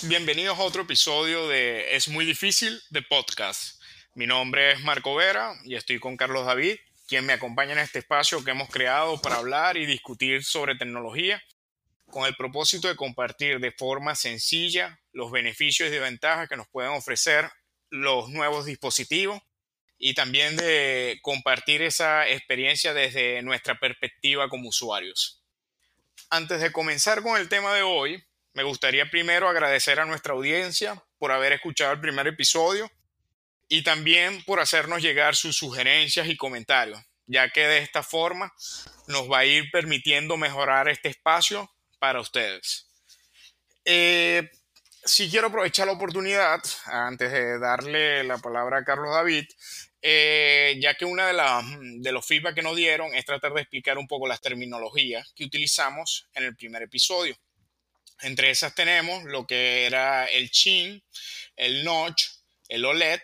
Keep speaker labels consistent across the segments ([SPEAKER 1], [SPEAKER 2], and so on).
[SPEAKER 1] bienvenidos a otro episodio de Es muy difícil de podcast. Mi nombre es Marco Vera y estoy con Carlos David, quien me acompaña en este espacio que hemos creado para hablar y discutir sobre tecnología, con el propósito de compartir de forma sencilla los beneficios y ventajas que nos pueden ofrecer los nuevos dispositivos y también de compartir esa experiencia desde nuestra perspectiva como usuarios. Antes de comenzar con el tema de hoy, me gustaría primero agradecer a nuestra audiencia por haber escuchado el primer episodio y también por hacernos llegar sus sugerencias y comentarios, ya que de esta forma nos va a ir permitiendo mejorar este espacio para ustedes. Eh, si quiero aprovechar la oportunidad, antes de darle la palabra a Carlos David, eh, ya que una de, las de los feedback que nos dieron es tratar de explicar un poco las terminologías que utilizamos en el primer episodio. Entre esas tenemos lo que era el chin, el notch, el OLED,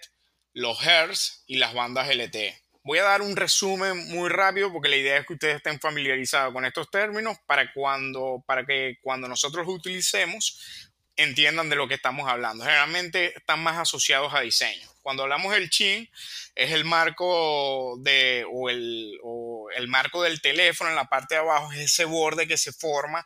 [SPEAKER 1] los hertz y las bandas LTE. Voy a dar un resumen muy rápido porque la idea es que ustedes estén familiarizados con estos términos para, cuando, para que cuando nosotros los utilicemos entiendan de lo que estamos hablando. Generalmente están más asociados a diseño. Cuando hablamos del chin, es el marco de, o el, o el marco del teléfono en la parte de abajo, es ese borde que se forma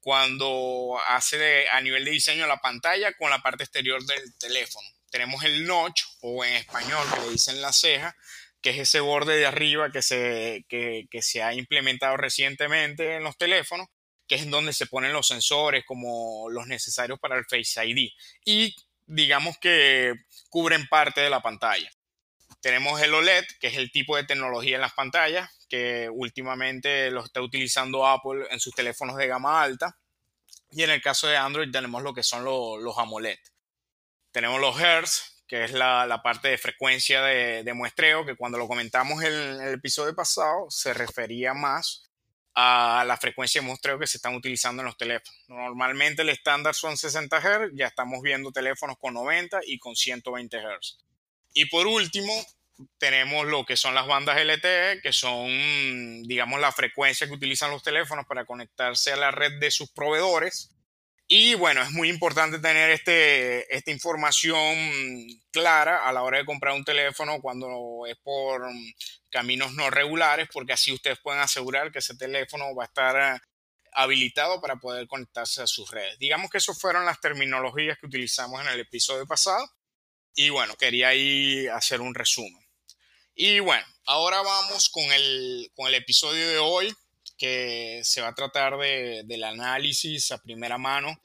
[SPEAKER 1] cuando hace a nivel de diseño la pantalla con la parte exterior del teléfono. Tenemos el notch, o en español que le dicen la ceja, que es ese borde de arriba que se, que, que se ha implementado recientemente en los teléfonos, que es donde se ponen los sensores como los necesarios para el Face ID. Y digamos que cubren parte de la pantalla. Tenemos el OLED, que es el tipo de tecnología en las pantallas, que últimamente lo está utilizando Apple en sus teléfonos de gama alta. Y en el caso de Android tenemos lo que son los, AMOLED. Tenemos los Hertz, que es la, parte de frecuencia de, muestreo, que cuando lo comentamos en el episodio pasado se refería más a la frecuencia de muestreo que se están utilizando en los teléfonos. Normalmente el estándar son 60 Hz, ya estamos viendo teléfonos con 90 y con 120 Hz. Y por último, tenemos lo que son las bandas LTE, que son, digamos, la frecuencia que utilizan los teléfonos para conectarse a la red de sus proveedores. Y bueno, es muy importante tener este, esta información clara a la hora de comprar un teléfono cuando es por caminos no regulares, porque así ustedes pueden asegurar que ese teléfono va a estar habilitado para poder conectarse a sus redes. Digamos que esas fueron las terminologías que utilizamos en el episodio pasado. Y bueno, quería ahí hacer un resumen. Y bueno, ahora vamos con el, con el episodio de hoy, que se va a tratar de, del análisis a primera mano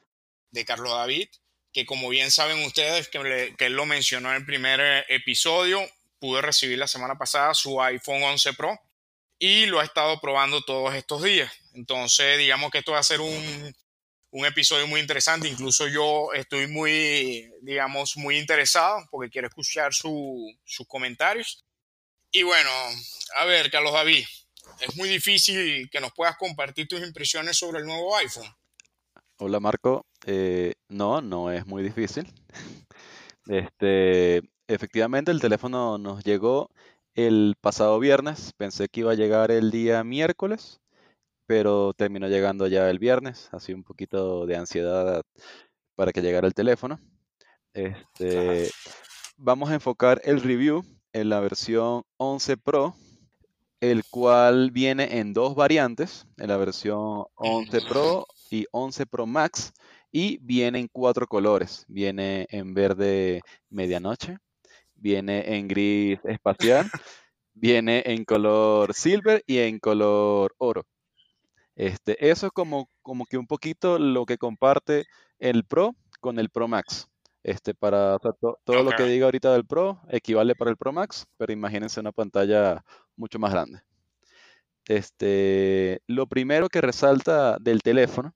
[SPEAKER 1] de Carlos David, que como bien saben ustedes, que, que él lo mencionó en el primer eh, episodio, pude recibir la semana pasada su iPhone 11 Pro y lo ha estado probando todos estos días. Entonces, digamos que esto va a ser un, un episodio muy interesante. Incluso yo estoy muy, digamos, muy interesado porque quiero escuchar sus comentarios. Y bueno, a ver, Carlos David, es muy difícil que nos puedas compartir tus impresiones sobre el nuevo iPhone.
[SPEAKER 2] Hola Marco, eh, no, no es muy difícil. Este, efectivamente el teléfono nos llegó el pasado viernes, pensé que iba a llegar el día miércoles, pero terminó llegando ya el viernes, así un poquito de ansiedad para que llegara el teléfono. Este, vamos a enfocar el review en la versión 11 Pro, el cual viene en dos variantes, en la versión 11 Pro y 11 Pro Max, y viene en cuatro colores. Viene en verde medianoche, viene en gris espacial, viene en color silver y en color oro. Este, eso es como, como que un poquito lo que comparte el Pro con el Pro Max. Este, para todo lo que diga ahorita del Pro equivale para el Pro Max, pero imagínense una pantalla mucho más grande. Este, lo primero que resalta del teléfono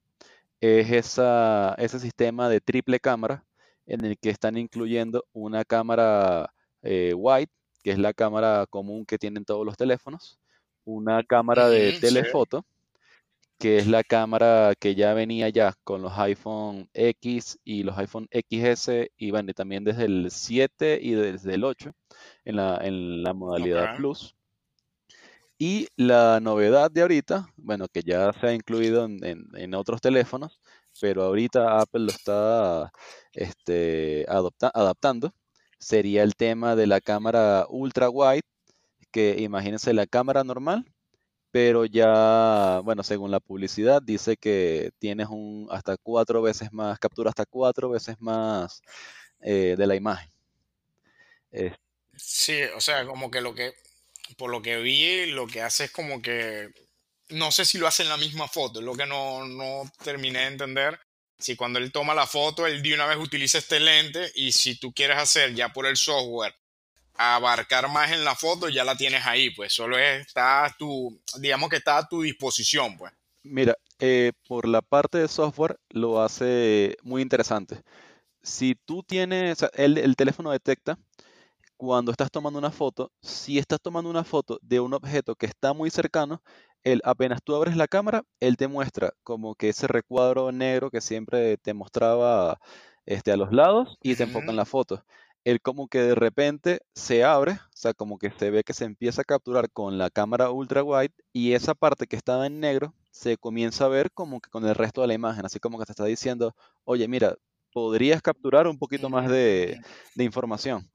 [SPEAKER 2] es esa, ese sistema de triple cámara en el que están incluyendo una cámara eh, wide, que es la cámara común que tienen todos los teléfonos, una cámara de telefoto, que es la cámara que ya venía ya con los iPhone X y los iPhone XS y bueno, también desde el 7 y desde el 8 en la, modalidad Plus. Y la novedad de ahorita, bueno, que ya se ha incluido en, otros teléfonos, pero ahorita Apple lo está este, adaptando, sería el tema de la cámara ultra wide, que imagínense la cámara normal, pero ya, bueno, según la publicidad, dice que tienes un hasta cuatro veces más, captura hasta cuatro veces más eh, de la imagen.
[SPEAKER 1] Sí, o sea, como que lo que, por lo que vi, lo que hace es como que, no sé si lo hace en la misma foto, es lo que no, no terminé de entender. Si cuando él toma la foto, él de una vez utiliza este lente y si tú quieres hacer ya por el software abarcar más en la foto, ya la tienes ahí, pues solo está a tu, digamos que está a tu disposición, pues.
[SPEAKER 2] Mira, eh, por la parte de software lo hace muy interesante. Si tú tienes, el, el teléfono detecta cuando estás tomando una foto, si estás tomando una foto de un objeto que está muy cercano, él, apenas tú abres la cámara, él te muestra como que ese recuadro negro que siempre te mostraba este, a los lados y te enfoca en la foto él como que de repente se abre, o sea, como que se ve que se empieza a capturar con la cámara ultra wide y esa parte que estaba en negro se comienza a ver como que con el resto de la imagen, así como que te está diciendo, oye, mira, podrías capturar un poquito más de, de información.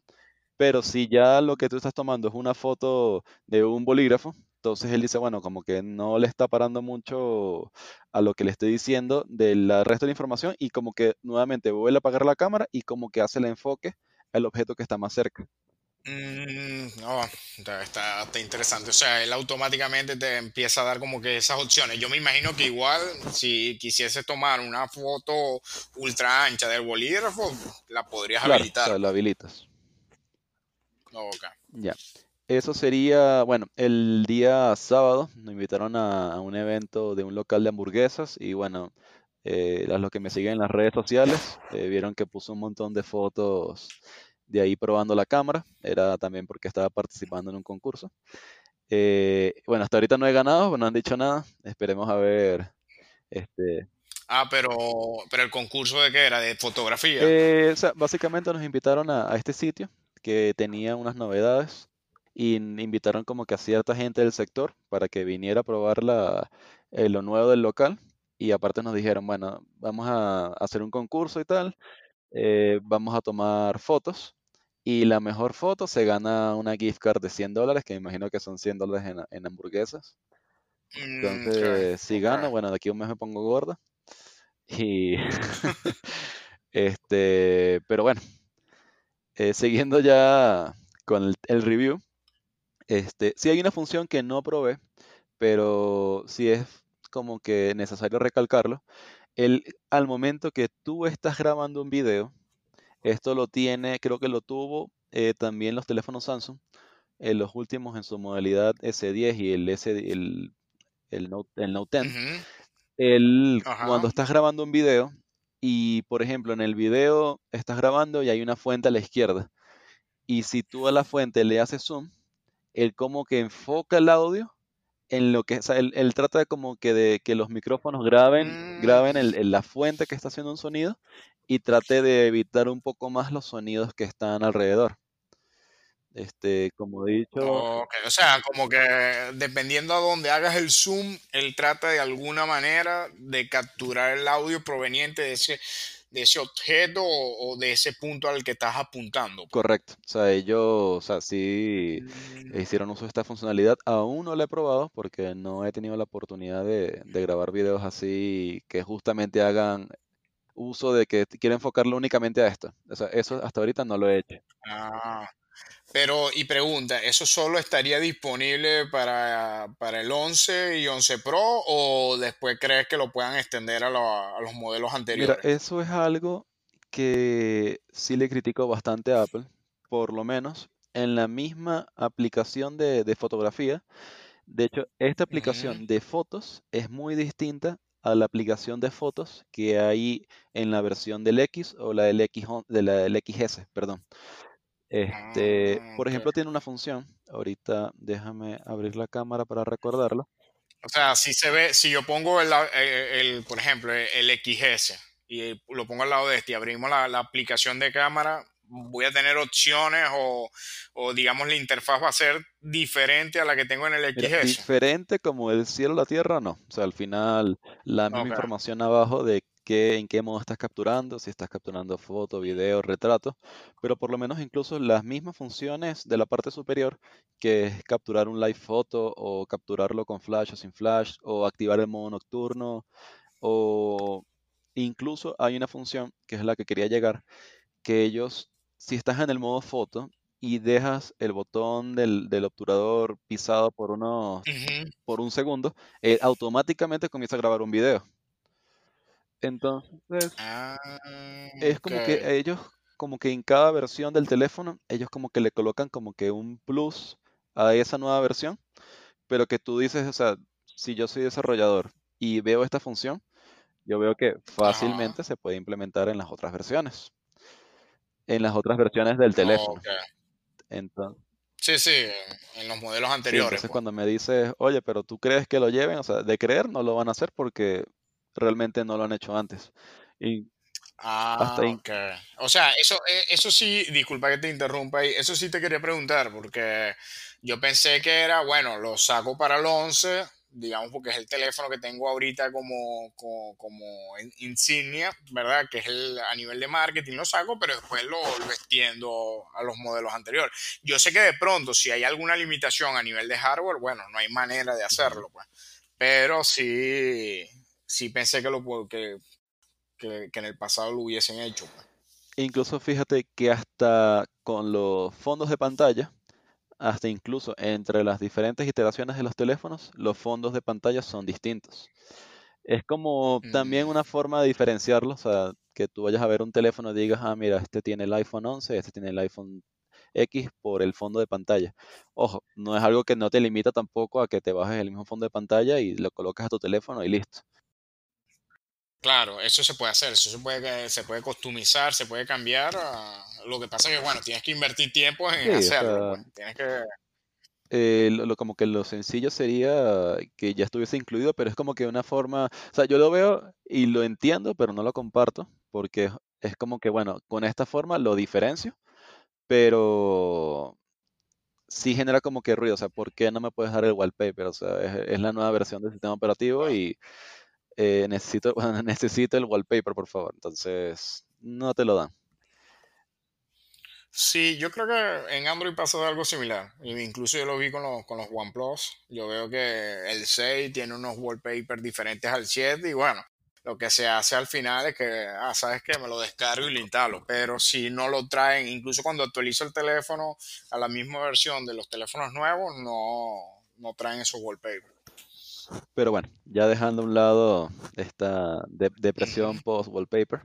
[SPEAKER 2] Pero si ya lo que tú estás tomando es una foto de un bolígrafo, entonces él dice, bueno, como que no le está parando mucho a lo que le estoy diciendo del resto de la información y como que nuevamente vuelve a apagar la cámara y como que hace el enfoque el objeto que está más cerca.
[SPEAKER 1] Mm, no, está, interesante. O sea, él automáticamente te empieza a dar como que esas opciones. Yo me imagino que igual si quisiese tomar una foto ultra ancha del bolígrafo, la podrías habilitar.
[SPEAKER 2] Claro, la habilitas. Ya. Eso sería, bueno, el día sábado nos invitaron a, un evento de un local de hamburguesas y bueno, eh, los que me siguen en las redes sociales eh, vieron que puso un montón de fotos de ahí probando la cámara, era también porque estaba participando en un concurso. Eh, bueno, hasta ahorita no he ganado, no han dicho nada, esperemos a ver. Este,
[SPEAKER 1] ah, pero, pero el concurso de qué era, de fotografía.
[SPEAKER 2] Eh, o sea, básicamente nos invitaron a, este sitio que tenía unas novedades y invitaron como que a cierta gente del sector para que viniera a probar la, eh, lo nuevo del local y aparte nos dijeron, bueno, vamos a hacer un concurso y tal, eh, vamos a tomar fotos y la mejor foto se gana una gift card de 100 dólares, que me imagino que son 100 dólares en, hamburguesas. Mm, Entonces, si gano, bueno, de aquí un mes me pongo gorda. Y este, pero bueno, eh, siguiendo ya con el, review, este, sí hay una función que no probé, pero sí es como que necesario recalcarlo, el, al momento que tú estás grabando un video, esto lo tiene, creo que lo tuvo eh, también los teléfonos Samsung, en los últimos en su modalidad S10 y el, S, el, el, Note, el Note 10. cuando estás grabando un video y, por ejemplo, en el video estás grabando y hay una fuente a la izquierda, y si tú a la fuente le haces zoom, él como que enfoca el audio en lo que, o sea, él, trata de como que de que los micrófonos graben, mm. graben el, la fuente que está haciendo un sonido y trate de evitar un poco más los sonidos que están alrededor. Este, como he dicho.
[SPEAKER 1] o sea, como que dependiendo a dónde hagas el zoom, él trata de alguna manera de capturar el audio proveniente de ese, de ese objeto o, de ese punto al que estás apuntando. Pues.
[SPEAKER 2] Correcto. O sea, ellos, o sea, sí mm. hicieron uso de esta funcionalidad. Aún no la he probado porque no he tenido la oportunidad de, grabar videos así que justamente hagan uso de que quiero enfocarlo únicamente a esto. O sea, eso hasta ahorita no lo he hecho.
[SPEAKER 1] Ah, pero, y pregunta, ¿eso solo estaría disponible para, el 11 y 11 Pro o después crees que lo puedan extender a, los modelos anteriores?
[SPEAKER 2] Mira, eso es algo que sí le critico bastante a Apple, por lo menos en la misma aplicación de, fotografía. De hecho, esta aplicación de fotos es muy distinta a la aplicación de fotos que hay en la versión del X o la del, X, de la del XS, perdón. Este, ah, por ejemplo, tiene una función. Ahorita déjame abrir la cámara para recordarlo.
[SPEAKER 1] O sea, si se ve, si yo pongo el, el, por ejemplo, el XS y lo pongo al lado de este y abrimos la, la aplicación de cámara, voy a tener opciones o, o, digamos la interfaz va a ser diferente a la que tengo en el XS.
[SPEAKER 2] diferente como el cielo la tierra, no. O sea, al final la misma información abajo de qué, en qué modo estás capturando, si estás capturando foto, video, retrato, pero por lo menos incluso las mismas funciones de la parte superior, que es capturar un live foto o capturarlo con flash o sin flash, o activar el modo nocturno, o incluso hay una función que es la que quería llegar, que ellos, si estás en el modo foto y dejas el botón del, del obturador pisado por unos por un segundo, eh, automáticamente comienza a grabar un video. Entonces,
[SPEAKER 1] Ah,
[SPEAKER 2] es como que ellos, como que en cada versión del teléfono, ellos como que le colocan como que un plus a esa nueva versión, pero que tú dices, o sea, si yo soy desarrollador y veo esta función, yo veo que fácilmente se puede implementar en las otras versiones, en las otras versiones del teléfono. Entonces,
[SPEAKER 1] Sí, sí, en los modelos
[SPEAKER 2] sí,
[SPEAKER 1] anteriores,
[SPEAKER 2] entonces
[SPEAKER 1] pues.
[SPEAKER 2] cuando me dices, oye, pero tú crees que lo lleven, o sea, de creer no lo van a hacer porque realmente no lo han hecho antes. Y hasta
[SPEAKER 1] Ah, ok. O sea, eso, eh, eso sí, disculpa que te interrumpa ahí, eso sí te quería preguntar, porque yo pensé que era, bueno, lo saco para el 11, digamos, porque es el teléfono que tengo ahorita como, como, como in- insignia, ¿verdad? Que es el, a nivel de marketing lo saco, pero después lo, lo extiendo a los modelos anteriores. Yo sé que de pronto, si hay alguna limitación a nivel de hardware, bueno, no hay manera de hacerlo, pues. Pero sí, sí pensé que lo que que, que en el pasado lo hubiesen hecho. pues.
[SPEAKER 2] Incluso fíjate que hasta con los fondos de pantalla, hasta incluso entre las diferentes iteraciones de los teléfonos, los fondos de pantalla son distintos. Es como también
[SPEAKER 1] Mm,
[SPEAKER 2] una forma de diferenciarlos, o sea, que tú vayas a ver un teléfono y digas, ah, mira, este tiene el iPhone 11, este tiene el iPhone X por el fondo de pantalla. Ojo, no es algo que no te limita tampoco a que te bajes el mismo fondo de pantalla y lo colocas a tu teléfono y listo.
[SPEAKER 1] Claro, eso se puede hacer, eso se puede, se puede customizar, se puede cambiar. ah, lo que pasa es que, bueno, tienes que invertir tiempo en
[SPEAKER 2] Sí, o
[SPEAKER 1] hacerlo,
[SPEAKER 2] sea,
[SPEAKER 1] pues. Tienes que...
[SPEAKER 2] eh, lo, lo- como que lo sencillo sería que ya estuviese incluido, pero es como que una forma, o sea, yo lo veo y lo entiendo, pero no lo comparto, porque es es como que, bueno, con esta forma lo diferencio, pero sí genera como que ruido, o sea, ¿por qué no me puedes dar el wallpaper? O sea, es, es la nueva versión del sistema operativo y eh, necesito, necesito el wallpaper, por favor. Entonces, no te lo dan.
[SPEAKER 1] Sí, yo creo que en Android pasa algo similar. Incluso yo lo vi con los, con los OnePlus. Yo veo que el 6 tiene unos wallpapers diferentes al 7 y bueno, lo que se hace al final es que, ah, sabes que me lo descargo y lo instalo. Pero si no lo traen, incluso cuando actualizo el teléfono a la misma versión de los teléfonos nuevos, no, no traen esos wallpapers.
[SPEAKER 2] Pero bueno, ya dejando a un lado esta de- depresión post-wallpaper,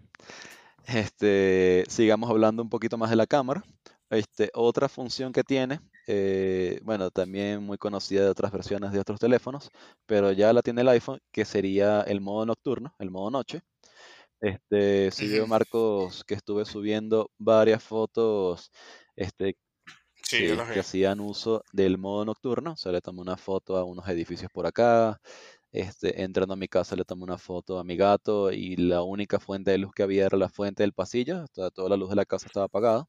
[SPEAKER 2] este, sigamos hablando un poquito más de la cámara. Este, otra función que tiene, eh, bueno, también muy conocida de otras versiones de otros teléfonos, pero ya la tiene el iPhone, que sería el modo nocturno, el modo noche. Este, sí veo. Marcos que estuve subiendo varias fotos, este,
[SPEAKER 1] Sí,
[SPEAKER 2] que, hacían uso del modo nocturno. O sea, le tomé una foto a unos edificios por acá, este, entrando a mi casa le tomé una foto a mi gato y la única fuente de luz que había era la fuente del pasillo, toda, toda la luz de la casa estaba apagada.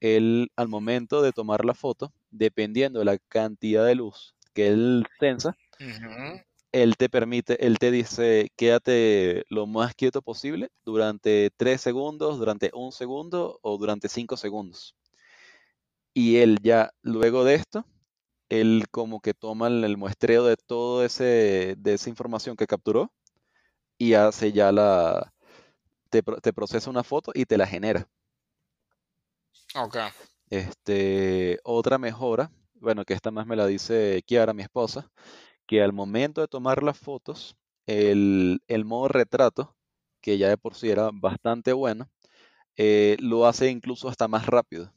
[SPEAKER 2] Él, al momento de tomar la foto, dependiendo de la cantidad de luz que él sensa,
[SPEAKER 1] Ujú.
[SPEAKER 2] él te permite, él te dice, quédate lo más quieto posible durante tres segundos, durante un segundo o durante cinco segundos. Y él ya, luego de esto, él como que toma el, muestreo de todo ese, de esa información que capturó y hace ya la, te, te procesa una foto y te la genera.
[SPEAKER 1] Ok.
[SPEAKER 2] Este, otra mejora, bueno, que esta más me la dice Kiara, mi esposa, que al momento de tomar las fotos, el, el modo retrato, que ya de por sí era bastante bueno, eh, lo hace incluso hasta más rápido.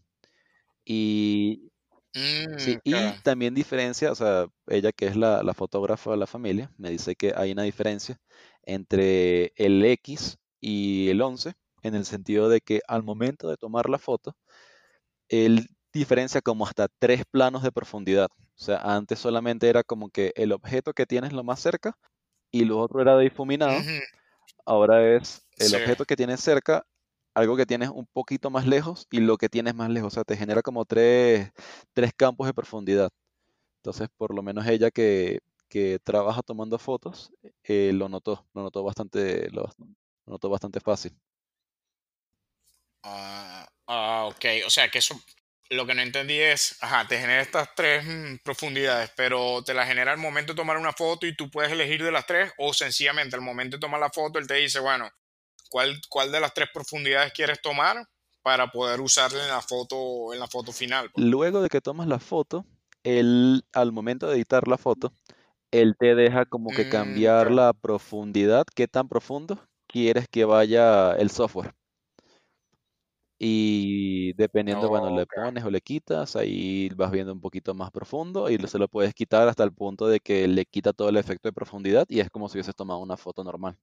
[SPEAKER 2] Y
[SPEAKER 1] Mm,
[SPEAKER 2] sí, y también diferencia, o sea, ella que es la, la fotógrafa de la familia, me dice que hay una diferencia entre el X y el 11, en el sentido de que al momento de tomar la foto, él diferencia como hasta tres planos de profundidad. O sea, antes solamente era como que el objeto que tienes lo más cerca y lo otro era difuminado. Ahora es el
[SPEAKER 1] Sí.
[SPEAKER 2] objeto que tienes cerca, algo que tienes un poquito más lejos y lo que tienes más lejos. O sea, te genera como tres, tres campos de profundidad. Entonces, por lo menos ella que, que trabaja tomando fotos, eh, lo notó, lo notó bastante, lo, noto bastante fácil.
[SPEAKER 1] Ah, ah, ok, o sea que eso, lo que no entendí es, ajá, te genera estas tres mm, profundidades, pero te la genera al momento de tomar una foto y tú puedes elegir de las tres, o sencillamente al momento de tomar la foto, él te dice, bueno, ¿cuál, cuál de las tres profundidades quieres tomar para poder usarla en la foto, en la foto final? pues?
[SPEAKER 2] Luego de que tomas la foto, él, al momento de editar la foto, él te deja como que
[SPEAKER 1] Mm,
[SPEAKER 2] cambiar la profundidad, qué tan profundo quieres que vaya el software. Y dependiendo, bueno, le pones o le quitas, ahí vas viendo un poquito más profundo y se lo puedes quitar hasta el punto de que le quita todo el efecto de profundidad y es como si hubieses tomado una foto normal.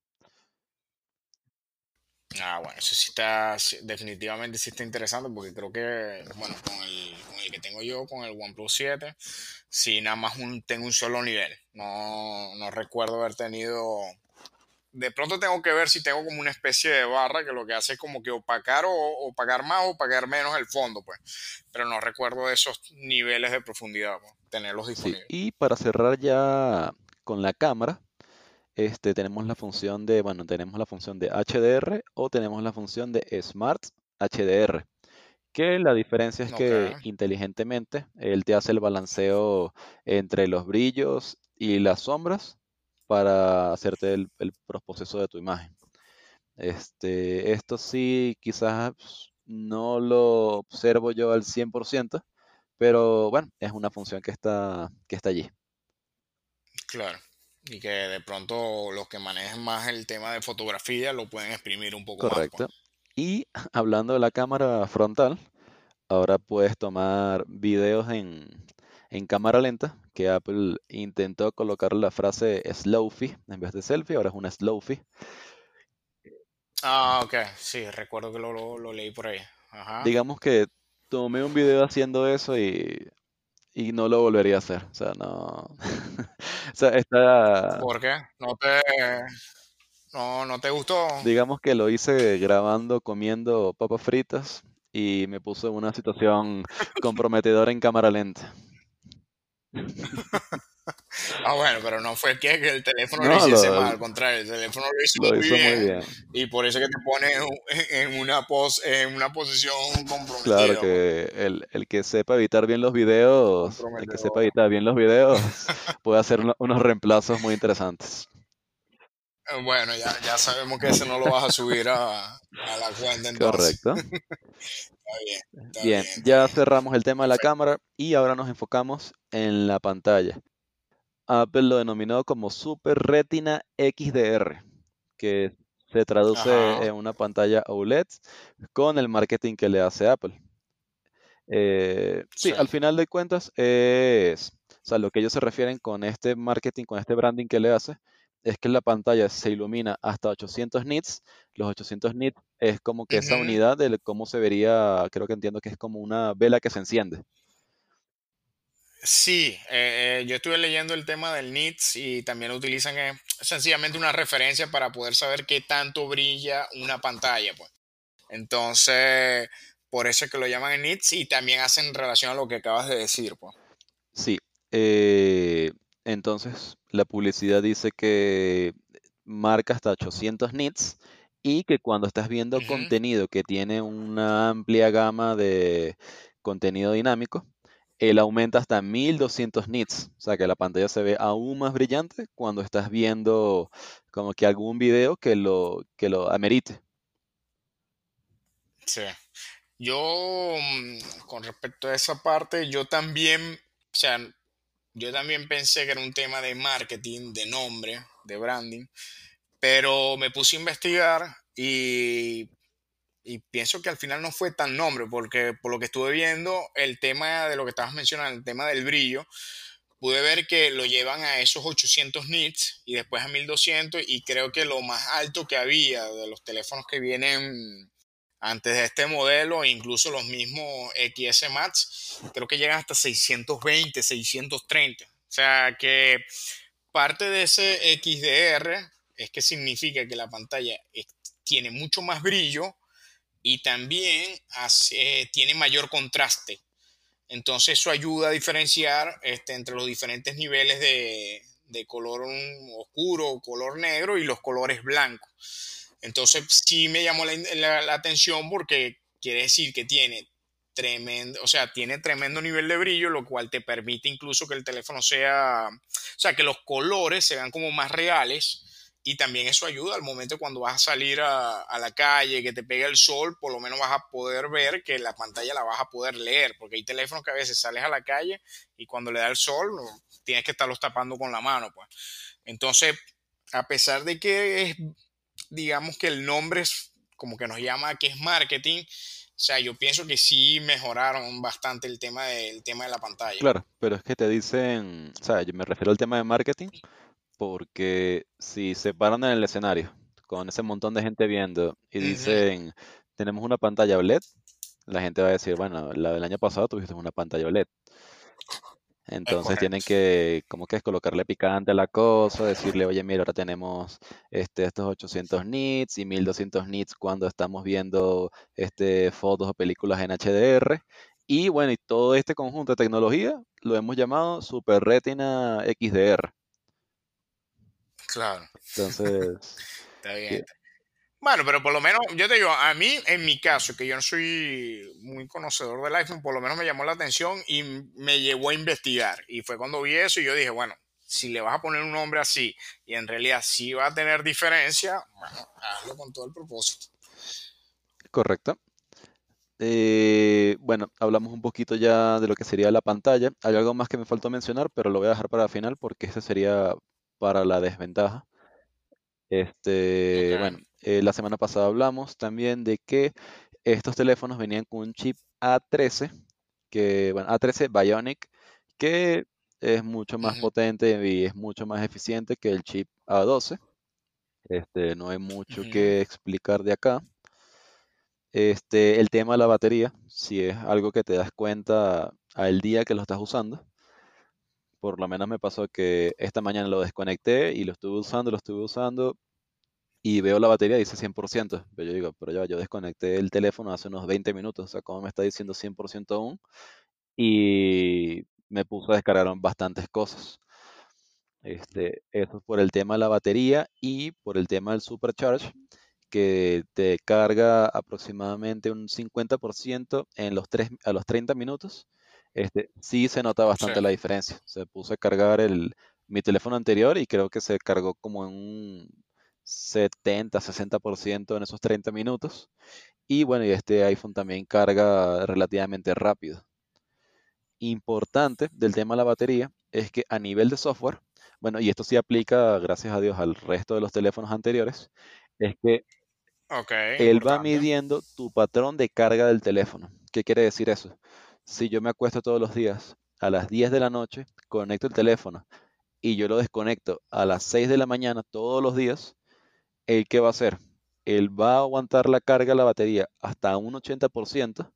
[SPEAKER 1] Ah, bueno, eso sí está, definitivamente sí está interesante porque creo que, bueno, con el, con el que tengo yo, con el OnePlus 7, sí, nada más un, tengo un solo nivel. No, no recuerdo haber tenido... De pronto tengo que ver si tengo como una especie de barra que lo que hace es como que opacar o opacar más o opacar menos el fondo, pues. Pero no recuerdo esos niveles de profundidad, pues, tenerlos
[SPEAKER 2] Sí,
[SPEAKER 1] disponibles.
[SPEAKER 2] y para cerrar ya con la cámara, este, tenemos la función de, bueno, tenemos la función de HDR o tenemos la función de Smart HDR. Que la diferencia es que inteligentemente él te hace el balanceo entre los brillos y las sombras para hacerte el, el proceso de tu imagen. Este, esto sí, quizás no lo observo yo al 100%, pero bueno, es una función que está, que está allí.
[SPEAKER 1] claro. Y que de pronto los que manejen más el tema de fotografía lo pueden exprimir un poco más, pues.
[SPEAKER 2] Correcto. Y hablando de la cámara frontal, ahora puedes tomar videos en, en cámara lenta, que Apple intentó colocar la frase slowfie en vez de selfie, ahora es una slowfie.
[SPEAKER 1] Ah, ok, sí, recuerdo que lo, lo, lo leí por ahí. Ajá.
[SPEAKER 2] Digamos que tomé un video haciendo eso y, y no lo volvería a hacer. O sea, no. O sea, está.
[SPEAKER 1] ¿Por qué? ¿No te, no, no te gustó?
[SPEAKER 2] Digamos que lo hice grabando, comiendo papas fritas y me puso en una situación comprometedora en cámara lenta.
[SPEAKER 1] Ah, bueno, pero no fue que, que el teléfono lo
[SPEAKER 2] No,
[SPEAKER 1] hiciese mal,
[SPEAKER 2] lo,
[SPEAKER 1] al contrario, el teléfono lo hizo
[SPEAKER 2] lo
[SPEAKER 1] muy
[SPEAKER 2] hizo muy
[SPEAKER 1] bien y por eso que te pone en, una pos, en una posición
[SPEAKER 2] Claro
[SPEAKER 1] comprometida, pues,
[SPEAKER 2] que el, el que sepa editar bien los videos, el que sepa editar bien los videos, puede hacer uno- unos reemplazos muy interesantes.
[SPEAKER 1] Eh, Bueno, ya, ya sabemos que ese no lo vas a subir a, a la cuenta entonces.
[SPEAKER 2] Correcto.
[SPEAKER 1] Está bien, está
[SPEAKER 2] Bien,
[SPEAKER 1] bien,
[SPEAKER 2] ya cerramos el tema de la
[SPEAKER 1] Perfecto.
[SPEAKER 2] cámara y ahora nos enfocamos en la pantalla. Apple lo denominó como Super Retina XDR, que se traduce
[SPEAKER 1] Ajá,
[SPEAKER 2] en una pantalla OLED con el marketing que le hace Apple. Eh, sí,
[SPEAKER 1] sí.
[SPEAKER 2] al final de cuentas es, o sea, lo que ellos se refieren con este marketing, con este branding que le hace, es que la pantalla se ilumina hasta 800 nits. Los 800 nits es como que esa unidad de cómo se vería, creo que entiendo que es como una vela que se enciende.
[SPEAKER 1] Sí, eh, eh, yo estuve leyendo el tema del nits y también lo utilizan eh, sencillamente una referencia para poder saber qué tanto brilla una pantalla, pues. Entonces, por eso es que lo llaman nits y también hacen relación a lo que acabas de decir, pues.
[SPEAKER 2] Sí, eh, entonces la publicidad dice que marca hasta 800 nits y que cuando estás viendo contenido que tiene una amplia gama de contenido dinámico, él aumenta hasta 1200 nits, o sea que la pantalla se ve aún más brillante cuando estás viendo como que algún video que lo, que lo amerite.
[SPEAKER 1] Sí. Yo, mm, con respecto a esa parte, yo también, o sea, yo también pensé que era un tema de marketing, de nombre, de branding, pero me puse a investigar y Y pienso que al final no fue tan nombre, porque por lo que estuve viendo, el tema de lo que estabas mencionando, el tema del brillo, pude ver que lo llevan a esos 800 nits y después a 1200 y creo que lo más alto que había de los teléfonos que vienen antes de este modelo, incluso los mismos XS Max, creo que llegan hasta 620, 630. O sea que parte de ese XDR es que significa que la pantalla tiene mucho más brillo y también tiene mayor contraste. Entonces eso ayuda a diferenciar este, entre los diferentes niveles de, color oscuro, color negro y los colores blancos. Entonces sí me llamó la, la- la atención porque quiere decir que tiene tremendo, o sea, tiene tremendo nivel de brillo, lo cual te permite incluso que el teléfono sea, o sea, que los colores se vean como más reales y también eso ayuda al momento cuando vas a salir a, a la calle, que te pega el sol, por lo menos vas a poder ver que la pantalla la vas a poder leer, porque hay teléfonos que a veces sales a la calle y cuando le da el sol tienes que estarlos tapando con la mano, pues. Entonces, a pesar de que es, digamos que el nombre es como que nos llama que es marketing, o sea, yo pienso que sí mejoraron bastante el tema del tema de la pantalla.
[SPEAKER 2] Claro, pero es que te dicen, o sea, yo me refiero al tema de marketing porque si se paran en el escenario con ese montón de gente viendo y dicen, tenemos una pantalla OLED, la gente va a decir, bueno, la del año pasado tuviste una pantalla OLED.
[SPEAKER 1] es
[SPEAKER 2] Entonces tienen que, como que es colocarle picante a la cosa, decirle, oye, mira, ahora tenemos este, estos 800 nits y 1200 nits cuando estamos viendo este, fotos o películas en HDR. Y bueno, y todo este conjunto de tecnología lo hemos llamado Super Retina XDR.
[SPEAKER 1] Claro,
[SPEAKER 2] Entonces,
[SPEAKER 1] está bien. Bueno, pero por lo menos, yo te digo, a mí, en mi caso, que yo no soy muy conocedor del iPhone, por lo menos me llamó la atención y me llevó a investigar. Y fue cuando vi eso y yo dije, bueno, si le vas a poner un nombre así y en realidad sí va a tener diferencia, bueno, hazlo con todo el propósito.
[SPEAKER 2] correcto. Eh, bueno, hablamos un poquito ya de lo que sería la pantalla. Hay algo más que me faltó mencionar, pero lo voy a dejar para el final porque este sería para la desventaja. Este, bueno, eh, la semana pasada hablamos también de que estos teléfonos venían con un chip A13, que, bueno, A13 Bionic, que es mucho más potente y es mucho más eficiente que el chip A12. Este, no hay mucho que explicar de acá. Este, el tema de la batería, si es algo que te das cuenta al día que lo estás usando. Por lo menos me pasó que esta mañana lo desconecté y lo estuve usando, lo estuve usando y veo la batería dice 100%. Pero yo digo, pero ya, yo desconecté el teléfono hace unos 20 minutos, o sea, ¿cómo me está diciendo 100% aún? Y me puso a descargar bastantes cosas. Este, eso es por el tema de la batería y por el tema del supercharge, que te carga aproximadamente un 50% en los tres, a los 30 minutos. Este, sí se nota
[SPEAKER 1] Sí.
[SPEAKER 2] bastante la diferencia. Se puso a cargar el, mi teléfono anterior y creo que se cargó como en un 70, 60% en esos 30 minutos. Y bueno, y este iPhone también carga relativamente rápido. Importante del tema de la batería es que a nivel de software, bueno, y esto sí aplica, gracias a Dios, al resto de los teléfonos anteriores, es que él va midiendo tu patrón de carga del teléfono. ¿Qué quiere decir eso? Si yo me acuesto todos los días a las 10 de la noche, conecto el teléfono y yo lo desconecto a las 6 de la mañana todos los días, ¿el qué va a hacer? Él va a aguantar la carga de la batería hasta un 80%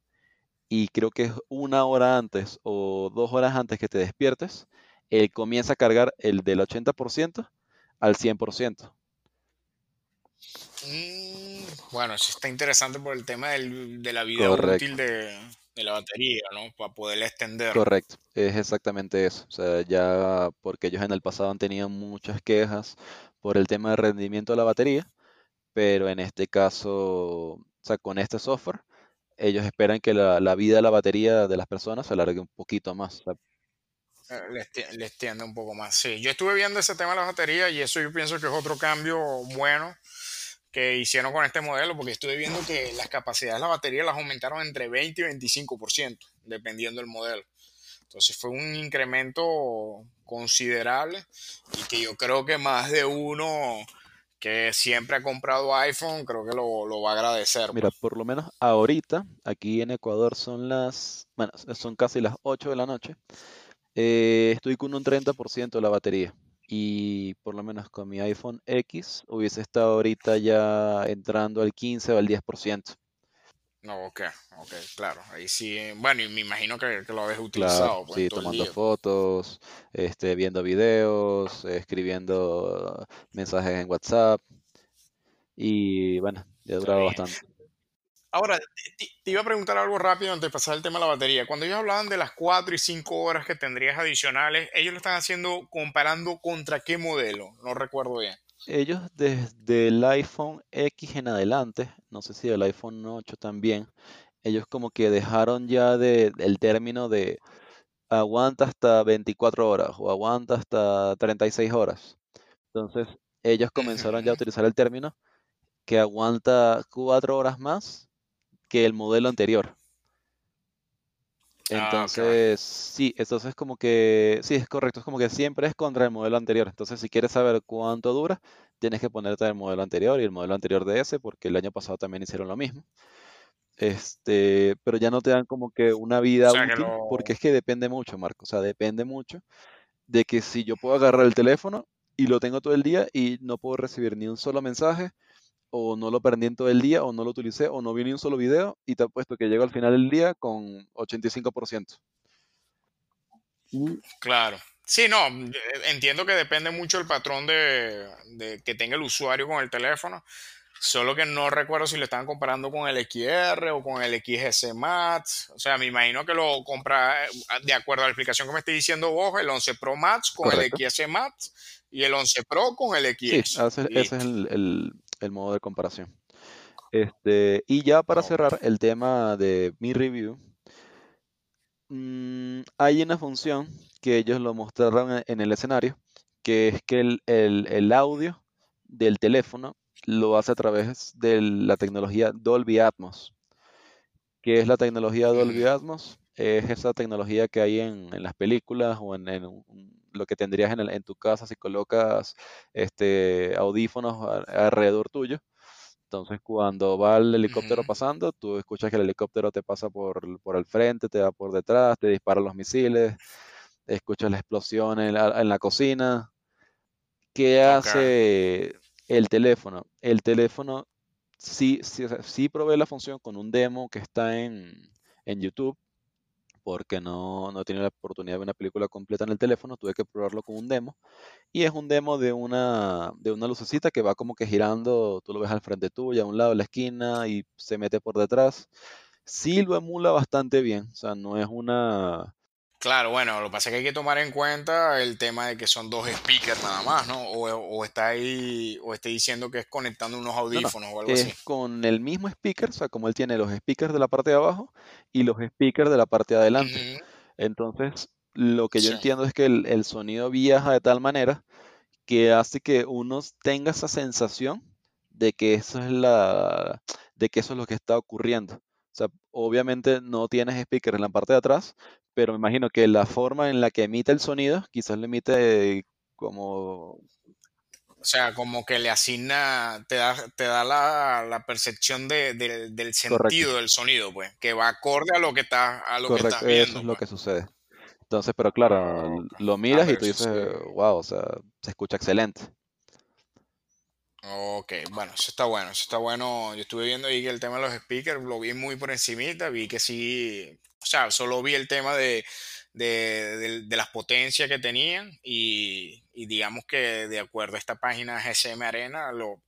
[SPEAKER 2] y creo que es una hora antes o dos horas antes que te despiertes, él comienza a cargar el del 80% al 100%.
[SPEAKER 1] Mm, bueno, eso está interesante por el tema del- de la vida útil de, de la batería, ¿no? Para poderla extender.
[SPEAKER 2] correcto. Es exactamente eso. O sea, ya porque ellos en el pasado han tenido muchas quejas por el tema de rendimiento de la batería, pero en este caso, o sea, con este software, ellos esperan que la, la vida de la batería de las personas se alargue un poquito más. O sea,
[SPEAKER 1] Eh, Les, tie- les tiende un poco más. Sí, yo estuve viendo ese tema de la batería y eso yo pienso que es otro cambio bueno que hicieron con este modelo, porque estuve viendo que las capacidades de la batería las aumentaron entre 20 y 25%, dependiendo del modelo. Entonces fue un incremento considerable y que yo creo que más de uno que siempre ha comprado iPhone, creo que lo, lo va a agradecer,
[SPEAKER 2] Mira,
[SPEAKER 1] pues.
[SPEAKER 2] por lo menos ahorita, aquí en Ecuador son las, bueno, son casi las 8 de la noche. Eh, estoy con un 30% de la batería. Y por lo menos con mi iPhone X hubiese estado ahorita ya entrando al 15 o al 10%.
[SPEAKER 1] No, ok, ok, claro. Ahí sí, bueno, y me imagino que, que lo habéis
[SPEAKER 2] Claro,
[SPEAKER 1] utilizado pues
[SPEAKER 2] sí, tomando fotos, este, viendo videos, escribiendo mensajes en WhatsApp. Y bueno, ya duraba bastante.
[SPEAKER 1] Ahora, te, te iba a preguntar algo rápido antes de pasar el tema de la batería. Cuando ellos hablaban de las 4 y 5 horas que tendrías adicionales, ellos lo están haciendo comparando contra qué modelo, no recuerdo bien.
[SPEAKER 2] ellos desde el iPhone X en adelante, no sé si el iPhone 8 también, ellos como que dejaron ya de, el término de aguanta hasta 24 horas o aguanta hasta 36 horas. Entonces, ellos comenzaron ya a utilizar el término que aguanta 4 horas más que el modelo anterior.
[SPEAKER 1] Ah,
[SPEAKER 2] Entonces, sí, entonces es como que, sí, es correcto, es como que siempre es contra el modelo anterior. Entonces, si quieres saber cuánto dura, tienes que ponerte el modelo anterior y el modelo anterior de ese, porque el año pasado también hicieron lo mismo. Este, pero ya no te dan como que una vida
[SPEAKER 1] O sea que
[SPEAKER 2] útil,
[SPEAKER 1] lo...
[SPEAKER 2] porque es que depende mucho, Marco. O sea, depende mucho de que si yo puedo agarrar el teléfono y lo tengo todo el día y no puedo recibir ni un solo mensaje, o no lo prendí en todo el día, o no lo utilicé, o no vi ni un solo video, y te apuesto que llego al final del día con 85%. Y
[SPEAKER 1] Claro. Sí, no, eh, entiendo que depende mucho el patrón de, de que tenga el usuario con el teléfono. Solo que no recuerdo si lo estaban comparando con el XR o con el XS Max. O sea, me imagino que lo compra, eh, de acuerdo a la explicación que me estoy diciendo vos, el 11 Pro Max con el
[SPEAKER 2] correcto.
[SPEAKER 1] XS Max y el 11 Pro con el
[SPEAKER 2] Sí,
[SPEAKER 1] XS.
[SPEAKER 2] ese, ese es el, el- el modo de comparación. Este, y ya para cerrar el tema de mi review, mm, hay una función que ellos lo mostraron en en el escenario, que es que el, el- el audio del teléfono lo hace a través de la tecnología Dolby Atmos. ¿Qué es la tecnología Dolby. Atmos? Es esa tecnología que hay en, en las películas o en, en un- lo que tendrías en, el- en tu casa si colocas este, audífonos a- alrededor tuyo. Entonces, cuando va el helicóptero pasando, tú escuchas que el helicóptero te pasa por, por el frente, te va por detrás, te dispara los misiles, escuchas la explosión en la, en la cocina. ¿Qué hace el teléfono? El teléfono sí, sí, sí provee la función con un demo que está en, en YouTube, porque no, no tenido la oportunidad de ver una película completa en el teléfono, tuve que probarlo con un demo. Y es un demo de una, de una lucecita que va como que girando, tú lo ves al frente tuyo, a un lado de la esquina y se mete por detrás. Sí lo emula bastante bien, o sea, no es una...
[SPEAKER 1] Claro, bueno, lo que pasa es que hay que tomar en cuenta el tema de que son dos speakers nada más, ¿no? O, o está ahí, o está diciendo que es conectando unos
[SPEAKER 2] No, no,
[SPEAKER 1] audífonos o algo así.
[SPEAKER 2] es con el mismo speaker, o sea, como él tiene los speakers de la parte de abajo y los speakers de la parte de adelante. Entonces, lo que yo
[SPEAKER 1] Sí.
[SPEAKER 2] entiendo es que el, el sonido viaja de tal manera que hace que uno tenga esa sensación de que eso es la, de que eso es lo que está ocurriendo. O sea, obviamente no tienes speaker en la parte de atrás, pero me imagino que la forma en la que emite el sonido, quizás lo emite como
[SPEAKER 1] O sea, como que le asigna, te da, te da la, la percepción de, de- del
[SPEAKER 2] correcto,
[SPEAKER 1] sentido del sonido, pues, que va acorde a lo que estás, a lo que estás
[SPEAKER 2] correcto, eso es
[SPEAKER 1] viendo,
[SPEAKER 2] lo
[SPEAKER 1] pues.
[SPEAKER 2] que sucede. Entonces, pero claro,
[SPEAKER 1] Ah,
[SPEAKER 2] lo
[SPEAKER 1] Ah,
[SPEAKER 2] miras y tú dices, wow, o sea, se escucha excelente.
[SPEAKER 1] Ok, bueno, eso está bueno, eso está bueno. Yo estuve viendo ahí que el tema de los speakers lo vi muy por encimita, vi que sí, o sea, solo vi el tema de, de, de- las potencias que tenían y, y digamos que de acuerdo a esta página GSM Arena lo,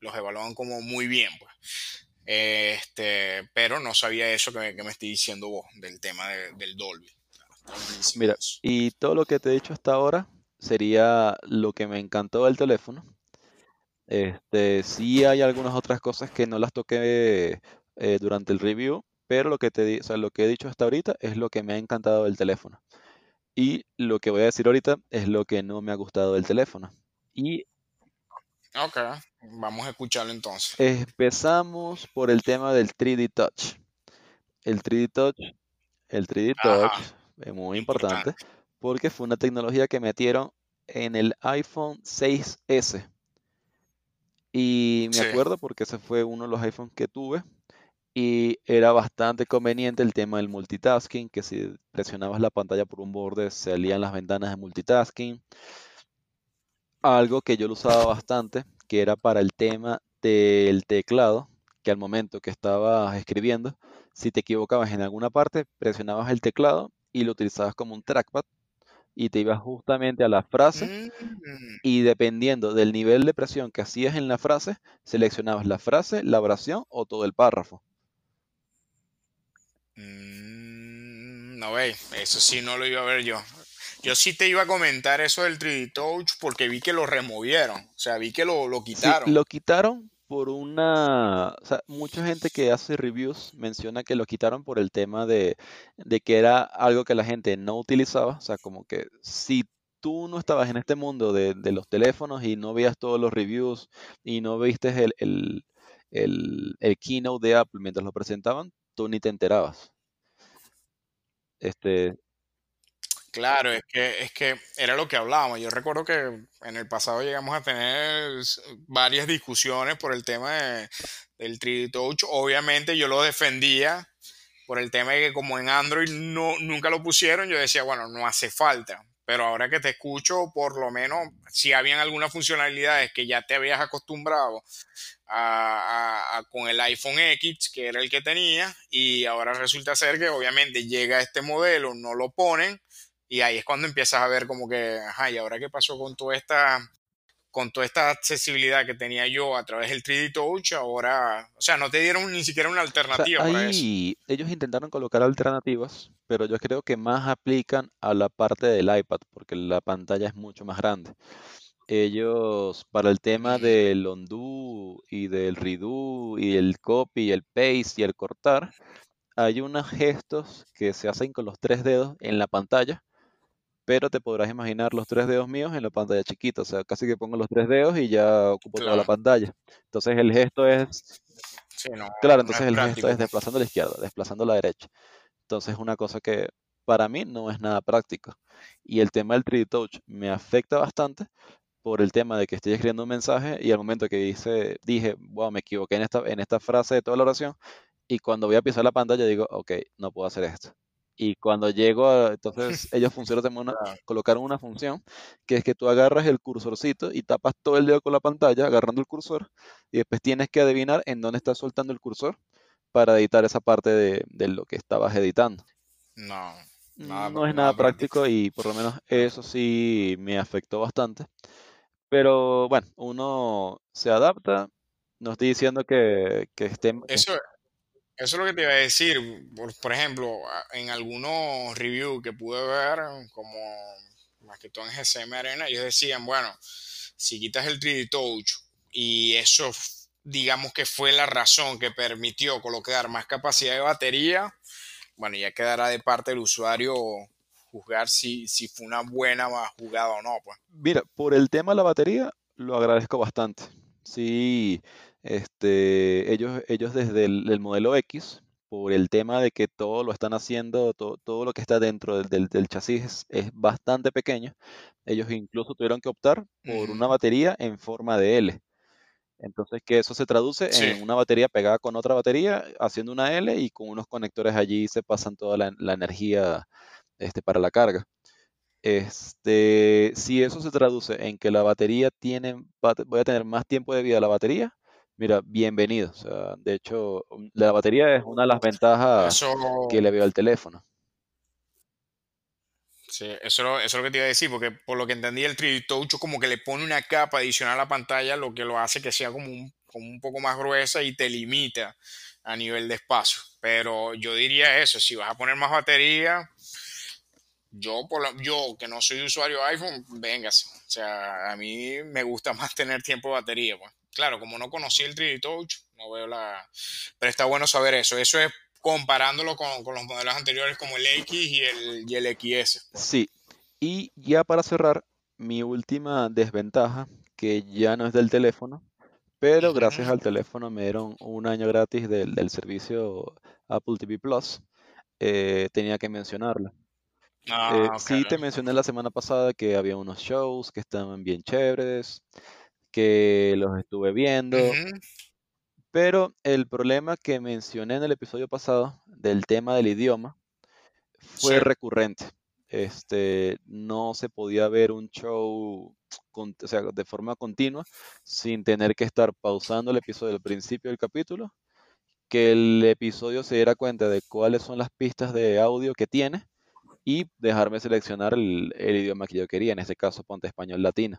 [SPEAKER 1] los evalúan como muy bien, pues. Este, pero no sabía eso que me, que me estoy diciendo vos, del tema de- del Dolby.
[SPEAKER 2] Mira, y todo lo que te he dicho hasta ahora sería lo que me encantó del teléfono. Este, sí hay algunas otras cosas que no las toqué eh, durante el review, pero lo que te, o sea, lo que he dicho hasta ahorita es lo que me ha encantado del teléfono. Y lo que voy a decir ahorita es lo que no me ha gustado del teléfono. Y
[SPEAKER 1] Ok, vamos a escucharlo entonces.
[SPEAKER 2] empezamos por el tema del 3D Touch. El 3D Touch, el 3D Touch
[SPEAKER 1] Ajá,
[SPEAKER 2] es muy
[SPEAKER 1] importante.
[SPEAKER 2] importante porque fue una tecnología que metieron en el iPhone 6S. Y me
[SPEAKER 1] Sí.
[SPEAKER 2] acuerdo porque ese fue uno de los iPhones que tuve y era bastante conveniente el tema del multitasking, que si presionabas la pantalla por un borde salían las ventanas de multitasking. Algo que yo lo usaba bastante, que era para el tema del teclado, que al momento que estabas escribiendo, si te equivocabas en alguna parte, presionabas el teclado y lo utilizabas como un trackpad y te ibas justamente a la frase
[SPEAKER 1] Mm,
[SPEAKER 2] y dependiendo del nivel de presión que hacías en la frase, seleccionabas la frase, la oración o todo el párrafo.
[SPEAKER 1] mm, no ve, eso sí no lo iba a ver yo. Yo sí te iba a comentar eso del 3D Touch porque vi que lo removieron, o sea, vi que lo, lo
[SPEAKER 2] Sí,
[SPEAKER 1] quitaron.
[SPEAKER 2] lo quitaron por una, mucha gente que hace reviews menciona que lo quitaron por el tema de, de que era algo que la gente no utilizaba, o sea, como que si tú no estabas en este mundo de, de los teléfonos y no veías todos los reviews y no viste el, el, el keynote de Apple mientras lo presentaban, tú ni te enterabas. Este,
[SPEAKER 1] Claro, es que, es que era lo que hablábamos. Yo recuerdo que en el pasado llegamos a tener varias discusiones por el tema de- del 3D Touch. Obviamente yo lo defendía por el tema de que como en Android no, nunca lo pusieron, yo decía, bueno, no hace falta. Pero ahora que te escucho, por lo menos, si habían algunas funcionalidades que ya te habías acostumbrado a- con el iPhone X, que era el que tenía, y ahora resulta ser que obviamente llega este modelo, no lo ponen, y ahí es cuando empiezas a ver como que, ajá, ¿y ahora qué pasó con toda esta, con toda esta accesibilidad que tenía yo a través del 3D Touch? Ahora, o sea, no te dieron ni siquiera una
[SPEAKER 2] O sea,
[SPEAKER 1] alternativa para eso.
[SPEAKER 2] ellos intentaron colocar alternativas, pero yo creo que más aplican a la parte del iPad, porque la pantalla es mucho más grande. Ellos, para el tema del undo y del redo y el copy y el paste y el cortar, hay unos gestos que se hacen con los tres dedos en la pantalla, pero te podrás imaginar los tres dedos míos en la pantalla chiquita, o sea, casi que pongo los tres dedos y ya ocupo toda la pantalla. Entonces el gesto es,
[SPEAKER 1] sí, no,
[SPEAKER 2] claro, entonces
[SPEAKER 1] es
[SPEAKER 2] el gesto es desplazando a la izquierda, desplazando a la derecha. Entonces es una cosa que para mí no es nada práctico. Y el tema del 3D Touch me afecta bastante por el tema de que estoy escribiendo un mensaje y al momento que dice, dije, wow, me equivoqué en esta, en esta frase de toda la oración, y cuando voy a pisar la pantalla digo, ok, no puedo hacer esto. Y cuando llego a, entonces ellos funcionan también una, colocaron una función que es que tú agarras el cursorcito y tapas todo el dedo con la pantalla agarrando el cursor y después tienes que adivinar en dónde estás soltando el cursor para editar esa parte de, de lo que estabas editando.
[SPEAKER 1] No, nada,
[SPEAKER 2] No es nada
[SPEAKER 1] nada práctico.
[SPEAKER 2] y por lo menos eso sí me afectó bastante. Pero bueno, uno se adapta. No estoy diciendo que, que estén... que-
[SPEAKER 1] eso, Eso es lo que te iba a decir. Por, por ejemplo, en algunos reviews que pude ver, como más que todo en GCM Arena, ellos decían, bueno, si quitas el 3D Touch y eso, digamos que fue la razón que permitió colocar más capacidad de batería, bueno, ya quedará de parte del usuario juzgar si, si fue una buena jugada o no, pues.
[SPEAKER 2] Mira, por el tema de la batería, lo agradezco bastante. Sí, este, ellos, ellos desde el, el modelo X, por el tema de que todo lo están haciendo, to- todo lo que está dentro del, del- del chasis es, es bastante pequeño, ellos incluso tuvieron que optar por una batería en forma de L. Entonces, que eso se traduce
[SPEAKER 1] Sí,
[SPEAKER 2] en una batería pegada con otra batería, haciendo una L y con unos conectores allí se pasan toda la, la energía este, para la carga. Este, si eso se traduce en que la batería tiene, voy a tener más tiempo de vida la batería, mira, bienvenido. O sea, de hecho, la batería es una de las ventajas
[SPEAKER 1] eso,
[SPEAKER 2] que le veo al teléfono.
[SPEAKER 1] Sí, eso, eso es lo que te iba a decir, porque por lo que entendí, el 3D Touch como que le pone una capa adicional a la pantalla, lo que lo hace que sea como un, como un poco más gruesa y te limita a nivel de espacio. Pero yo diría eso, si vas a poner más batería, yo, por la- yo que no soy usuario de iPhone, véngase. O sea, a mí me gusta más tener tiempo de batería. Pues. Claro, como no conocí el 3D Touch, no veo la... Pero está bueno saber eso. Eso es comparándolo con, con los modelos anteriores como el X y el, y el XS. Pues.
[SPEAKER 2] Sí, y ya para cerrar, mi última desventaja, que ya no es del teléfono, pero gracias al teléfono me dieron un año gratis del, del servicio Apple TV Plus, eh, tenía que mencionarlo. Eh,
[SPEAKER 1] Ah, ok.
[SPEAKER 2] sí te mencioné la semana pasada que había unos shows que estaban bien chéveres, que los estuve viendo, pero el problema que mencioné en el episodio pasado del tema del idioma
[SPEAKER 1] Sí,
[SPEAKER 2] fue recurrente. Este, no se podía ver un show con- o sea, de forma continua sin tener que estar pausando el episodio al principio del capítulo, que el episodio se diera cuenta de cuáles son las pistas de audio que tiene y dejarme seleccionar el, el idioma que yo quería, en este caso ponte español latino.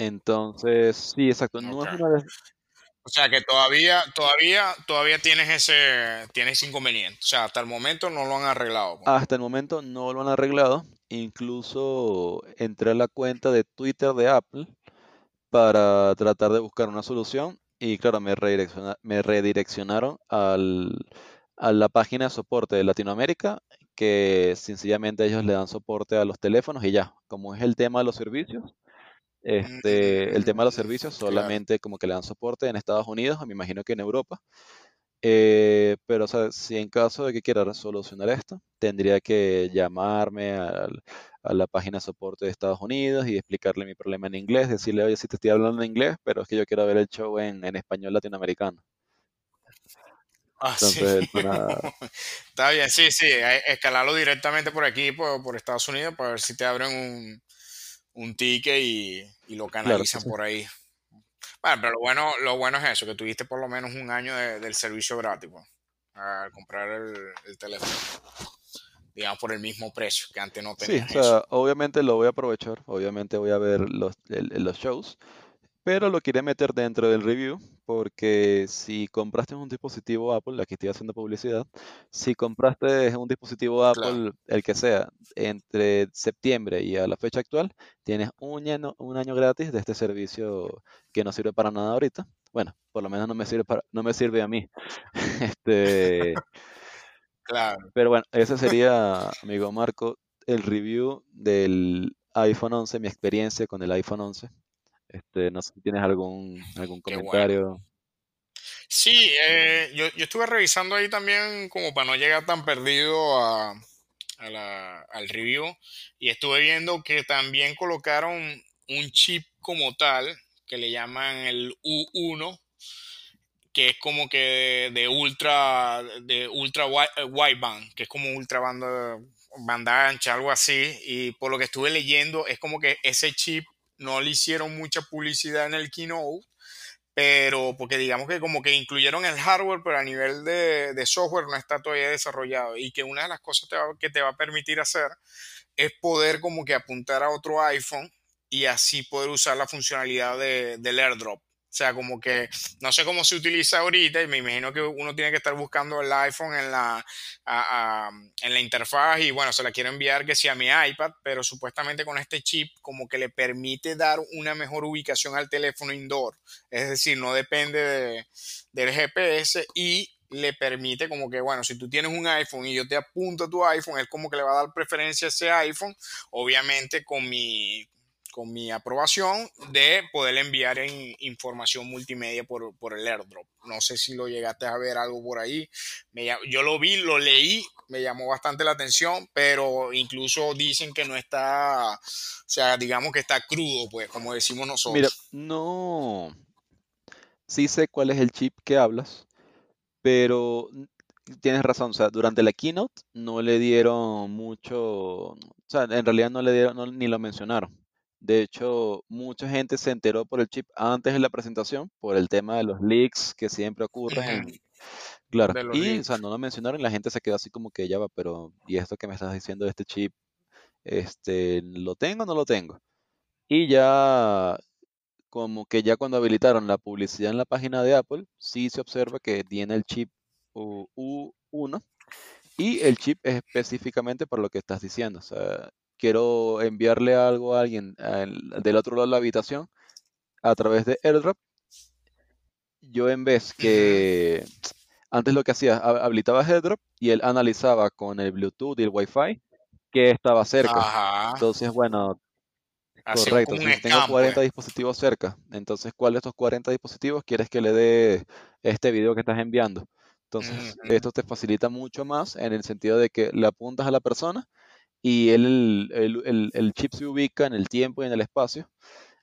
[SPEAKER 2] Entonces, sí, exacto, no
[SPEAKER 1] ok.
[SPEAKER 2] es una des-
[SPEAKER 1] O O sea que todavía, todavía, todavía tienes ese, tienes inconveniente. O sea, hasta el momento no lo han arreglado. pues.
[SPEAKER 2] Hasta el momento no lo han arreglado. Incluso entré a la cuenta de Twitter de Apple para tratar de buscar una solución y claro, me, redirecciona- me redireccionaron al, a la página de soporte de Latinoamérica, que sencillamente ellos le dan soporte a los teléfonos y ya, como es el tema de los servicios, este, el tema de los
[SPEAKER 1] Mm,
[SPEAKER 2] servicios
[SPEAKER 1] claro.
[SPEAKER 2] solamente como que le dan soporte en Estados Unidos, me imagino que en Europa. Eh, pero, o sea, si en caso de que quiera solucionar esto, tendría que llamarme al- a la página de soporte de Estados Unidos y explicarle mi problema en inglés, decirle, oye, si te estoy hablando en inglés, pero es que yo quiero ver el show en, en español latinoamericano.
[SPEAKER 1] Ah, sí.
[SPEAKER 2] Entonces, el pana,
[SPEAKER 1] Está bien, sí, sí. Escalarlo directamente por aquí, por, por Estados Unidos, para ver si te abren un, un ticket y, y lo
[SPEAKER 2] claro,
[SPEAKER 1] canalizan por ahí. Bueno, pero lo bueno, lo bueno es eso, que tuviste por lo menos un año de- del servicio gratis, pues, al comprar el, el teléfono, digamos, por el mismo precio, que antes no
[SPEAKER 2] sí, o
[SPEAKER 1] eso.
[SPEAKER 2] sea, obviamente lo voy a aprovechar, obviamente voy a ver los, el- los shows, Pero lo quería meter dentro del review porque si compraste un dispositivo Apple, aquí estoy haciendo publicidad, si compraste un dispositivo
[SPEAKER 1] Claro.
[SPEAKER 2] Apple, el que sea, entre septiembre y a la fecha actual, tienes un año, un año gratis de este servicio que no sirve para nada ahorita. Bueno, por lo menos no me sirve para, no me sirve a mí. Este,
[SPEAKER 1] Claro.
[SPEAKER 2] pero bueno, ese sería, amigo Marco, el review del iPhone 11, mi experiencia con el iPhone 11. Este, no sé si tienes algún, algún
[SPEAKER 1] bueno.
[SPEAKER 2] comentario.
[SPEAKER 1] Sí, eh, yo, yo estuve revisando ahí también como para no llegar tan perdido a, a la- al review y estuve viendo que también colocaron un chip como tal que le llaman el U1 que es como que de ultra de ultra eh, wideband que es como ultra banda banda ancha algo así y por lo que estuve leyendo es como que ese chip no le hicieron mucha publicidad en el keynote pero porque digamos que como que incluyeron el hardware, pero a nivel de, de software no está todavía desarrollado y que una de las cosas te va- que te va a permitir hacer es poder como que apuntar a otro iPhone y así poder usar la funcionalidad de- del airdrop. O sea, como que no sé cómo se utiliza ahorita y me imagino que uno tiene que estar buscando el iPhone en la, en la interfaz y bueno, se la quiero enviar que sea mi iPad, pero supuestamente con este chip como que le permite dar una mejor ubicación al teléfono indoor. Es decir, no depende de- del GPS y le permite como que, bueno, si tú tienes un iPhone y yo te apunto a tu iPhone, él como que le va a dar preferencia a ese iPhone, obviamente con mi, con mi aprobación de poder enviar en información multimedia por, por el airdrop. No sé si lo llegaste a ver algo por ahí. Me yo lo vi, lo leí, me llamó bastante la atención, pero incluso dicen que no está, o sea, digamos que está crudo, pues, como decimos
[SPEAKER 2] Mira,
[SPEAKER 1] nosotros.
[SPEAKER 2] no, sí sé cuál es el chip que hablas, pero tienes razón, o sea, durante la keynote no le dieron mucho, o sea, en realidad no le dieron, ni lo mencionaron. De hecho, mucha gente se enteró por el chip antes de la presentación, por el tema de los leaks que siempre ocurren. Claro, y o
[SPEAKER 1] leaks.
[SPEAKER 2] sea, no lo mencionaron la gente se quedó así como que ya va, pero ¿y esto que me estás diciendo de este chip? Este, ¿lo tengo o no lo tengo? Y ya como que ya cuando habilitaron la publicidad en la página de Apple, sí se observa que tiene el chip U- U1 y el chip es específicamente para lo que estás diciendo. O sea, quiero enviarle algo a alguien al- del otro lado de la habitación a través de AirDrop. Yo en vez que antes lo que hacía, ha- habilitaba AirDrop y él analizaba con el Bluetooth y el Wi-Fi que estaba cerca.
[SPEAKER 1] Ajá.
[SPEAKER 2] Entonces, bueno, Correcto, si tengo
[SPEAKER 1] scan,
[SPEAKER 2] 40
[SPEAKER 1] pues.
[SPEAKER 2] dispositivos cerca, entonces, ¿cuál de estos 40 dispositivos quieres que le dé este video que estás enviando? Entonces, esto te facilita mucho más en el sentido de que le apuntas a la persona y él, el, el- el chip se ubica en el tiempo y en el espacio,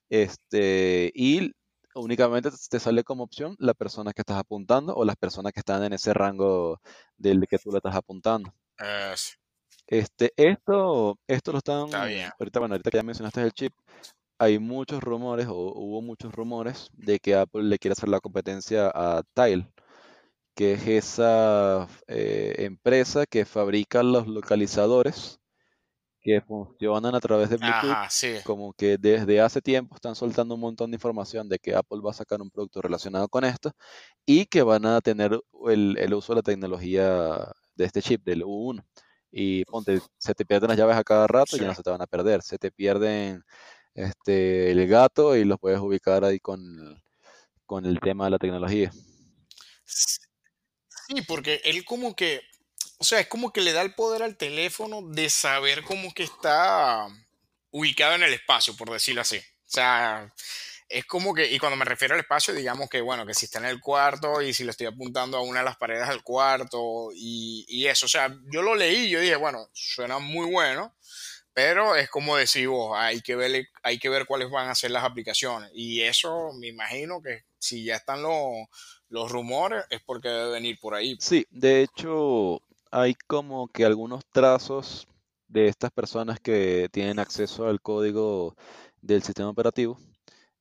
[SPEAKER 2] este, y únicamente te sale como opción la persona que estás apuntando o las personas que están en ese rango del que tú le estás apuntando.
[SPEAKER 1] Eso,
[SPEAKER 2] Este, esto, esto lo están,
[SPEAKER 1] está bien.
[SPEAKER 2] ahorita, bueno, ahorita que ya mencionaste el chip, hay muchos rumores, o hubo muchos rumores, de que Apple le quiere hacer la competencia a Tile, que es esa eh, empresa que fabrica los localizadores que funcionan a través de Bluetooth.
[SPEAKER 1] Ajá, sí.
[SPEAKER 2] Como que desde hace tiempo están soltando un montón de información de que Apple va a sacar un producto relacionado con esto y que van a tener el, el uso de la tecnología de este chip, del U1. Y ponte, se te pierden las llaves a cada rato y ya no se te van a perder. Se te pierden este, el gato y los puedes ubicar ahí con, con el tema de la tecnología.
[SPEAKER 1] Sí, porque él como que, o sea, es como que le da el poder al teléfono de saber cómo que está ubicado en el espacio, por decirlo así. O sea, es como que, y cuando me refiero al espacio, digamos que, bueno, que si está en el cuarto y si le estoy apuntando a una de las paredes del cuarto y, y eso, o sea, yo lo leí y yo dije, bueno, suena muy bueno, pero es como decir vos, hay que ver, hay que ver cuáles van a ser las aplicaciones. Y eso me imagino que si ya están los, los rumores es porque debe venir por ahí.
[SPEAKER 2] Sí, de hecho, hay como que algunos trazos de estas personas que tienen acceso al código del sistema operativo.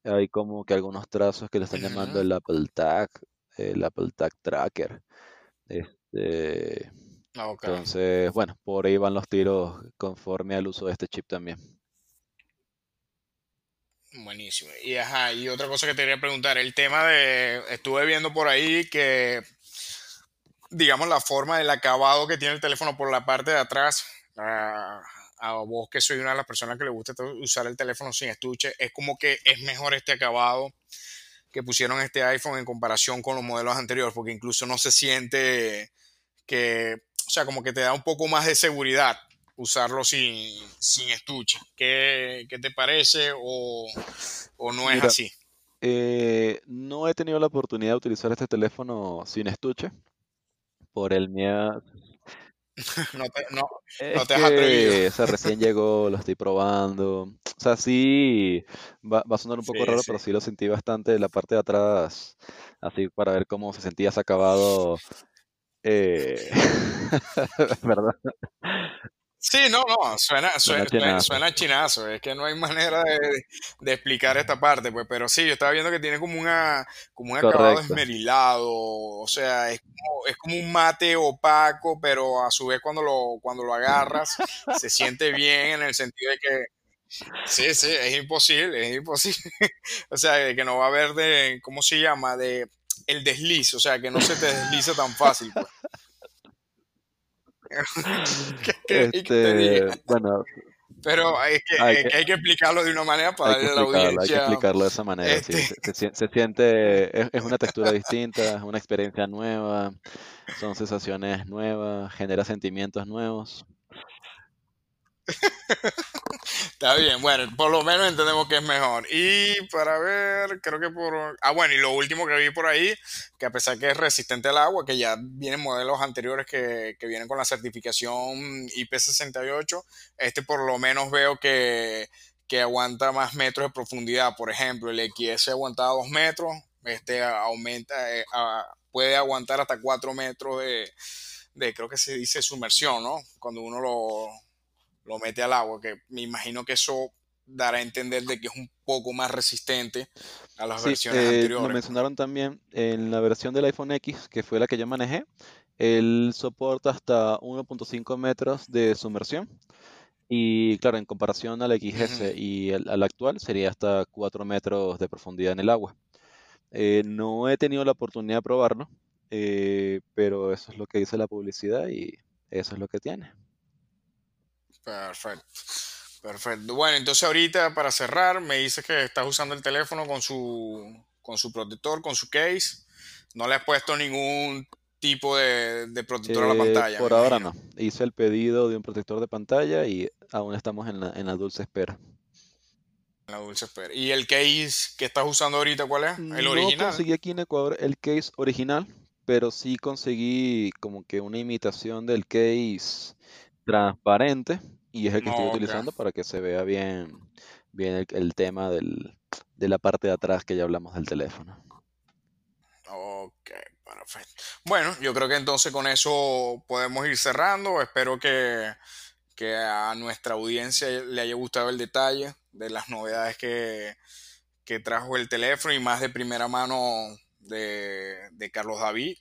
[SPEAKER 2] Hay como que algunos trazos que le están llamando el Apple Tag, el Apple Tag Tracker. Este,
[SPEAKER 1] Ok,
[SPEAKER 2] entonces, bueno, por ahí van los tiros conforme al uso de este chip también.
[SPEAKER 1] buenísimo. Y ajá, y otra cosa que te quería preguntar, el tema de, estuve viendo por ahí que, digamos, la forma del acabado que tiene el teléfono por la parte de atrás, a, a vos que soy una de las personas que le gusta usar el teléfono sin estuche, es como que es mejor este acabado que pusieron este iPhone en comparación con los modelos anteriores, porque incluso no se siente que, o sea, como que te da un poco más de seguridad usarlo sin, sin estuche. ¿Qué, qué te parece o, o no es
[SPEAKER 2] Mira,
[SPEAKER 1] así?
[SPEAKER 2] eh, no he tenido la oportunidad de utilizar este teléfono sin estuche por el miedo.
[SPEAKER 1] No te, no,
[SPEAKER 2] Es
[SPEAKER 1] no te has atrevido.
[SPEAKER 2] o sea, recién llegó, lo estoy probando. O sea, sí, va, va a sonar un poco
[SPEAKER 1] Sí,
[SPEAKER 2] raro,
[SPEAKER 1] sí.
[SPEAKER 2] pero sí lo sentí bastante en la parte de atrás, así para ver cómo se sentía ese acabado. Eh, ¿verdad?
[SPEAKER 1] Sí, no, no, suena,
[SPEAKER 2] Suena
[SPEAKER 1] suena, chinazo, es que no hay manera de, de explicar esta parte, pues, pero sí, yo estaba viendo que tiene como una, como un acabado
[SPEAKER 2] Correcto.
[SPEAKER 1] esmerilado, o sea, es como, es como un mate opaco, pero a su vez cuando lo, cuando lo agarras se siente bien en el sentido de que, sí, sí, es imposible, es imposible, o sea, que no va a haber de, ¿cómo se llama? De el desliz, o sea, que no se te desliza tan fácil, pues. ¿Qué queréis que te diga?
[SPEAKER 2] Este, bueno,
[SPEAKER 1] Pero que,
[SPEAKER 2] hay que,
[SPEAKER 1] que hay que explicarlo de una manera para darle a la
[SPEAKER 2] explicarlo, hay que
[SPEAKER 1] audiencia.
[SPEAKER 2] explicarlo de esa manera, sí.
[SPEAKER 1] Este,
[SPEAKER 2] Se, se sien- se siente, es, es una textura distinta, es una experiencia nueva, son sensaciones nuevas, genera sentimientos nuevos.
[SPEAKER 1] está bien, bueno, por lo menos entendemos que es mejor. Y para ver, creo que por. Ah, bueno, y lo último que vi por ahí, que a pesar que es resistente al agua, que ya vienen modelos anteriores que, que vienen con la certificación IP68, este por lo menos veo que, que aguanta más metros de profundidad. Por ejemplo, el XS aguantaba 2 metros, este aumenta, eh, a- puede aguantar hasta 4 metros de, de, creo que se dice sumersión, ¿no? Cuando uno lo, lo mete al agua, que me imagino que eso dará a entender de que es un poco más resistente a las
[SPEAKER 2] Sí,
[SPEAKER 1] versiones
[SPEAKER 2] eh, lo
[SPEAKER 1] anteriores.
[SPEAKER 2] mencionaron también en la versión del iPhone X, que fue la que yo manejé. Él soporta hasta 1.5 metros de sumersión. Y claro, en comparación al XS
[SPEAKER 1] Ujú.
[SPEAKER 2] y al, al actual, sería hasta 4 metros de profundidad en el agua. Eh, no he tenido la oportunidad de probarlo, eh, pero eso es lo que dice la publicidad y eso es lo que tiene.
[SPEAKER 1] Perfecto. Perfecto. Bueno, entonces ahorita para cerrar, me dices que estás usando el teléfono con su, con su protector, con su case. No le has puesto ningún tipo de, de protector a la
[SPEAKER 2] Eh,
[SPEAKER 1] pantalla,
[SPEAKER 2] por ahora
[SPEAKER 1] imagino.
[SPEAKER 2] no. Hice el pedido de un protector de pantalla y aún estamos en la, en la dulce espera.
[SPEAKER 1] En la dulce espera. ¿Y el case que estás usando ahorita cuál es? ¿El
[SPEAKER 2] No
[SPEAKER 1] original?
[SPEAKER 2] conseguí aquí en Ecuador el case original, pero sí conseguí como que una imitación del case transparente y es el que estoy
[SPEAKER 1] No,
[SPEAKER 2] utilizando para que se vea bien, bien el, el tema del, de la parte de atrás que ya hablamos del teléfono.
[SPEAKER 1] Ok, perfecto. Bueno, yo creo que entonces con eso podemos ir cerrando. Espero que, que a nuestra audiencia le haya gustado el detalle de las novedades que, que trajo el teléfono y más de primera mano de, de Carlos David.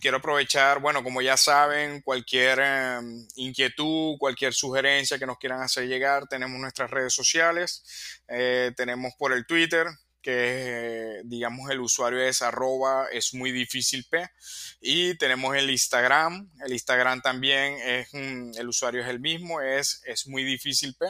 [SPEAKER 1] Quiero aprovechar, bueno, como ya saben, cualquier em, inquietud, cualquier sugerencia que nos quieran hacer llegar, tenemos nuestras redes sociales, eh, tenemos por el Twitter, que digamos el usuario es arroba es muy difícil P. Y tenemos el Instagram, el Instagram también es el usuario es el mismo, es, es muy difícil P.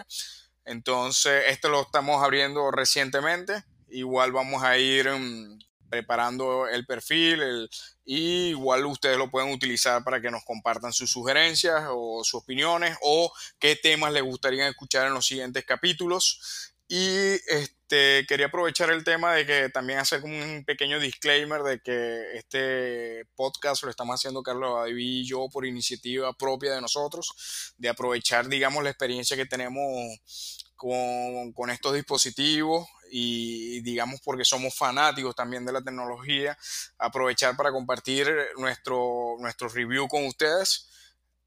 [SPEAKER 1] Entonces, esto lo estamos abriendo recientemente, igual vamos a ir em, preparando el perfil y igual ustedes lo pueden utilizar para que nos compartan sus sugerencias o sus opiniones o qué temas les gustaría escuchar en los siguientes capítulos. Y este, quería aprovechar el tema de que también hacer un pequeño disclaimer de que este podcast lo estamos haciendo Carlos y yo por iniciativa propia de nosotros, de aprovechar, digamos, la experiencia que tenemos con, con estos dispositivos y digamos porque somos fanáticos también de la tecnología, aprovechar para compartir nuestro, nuestro review con ustedes.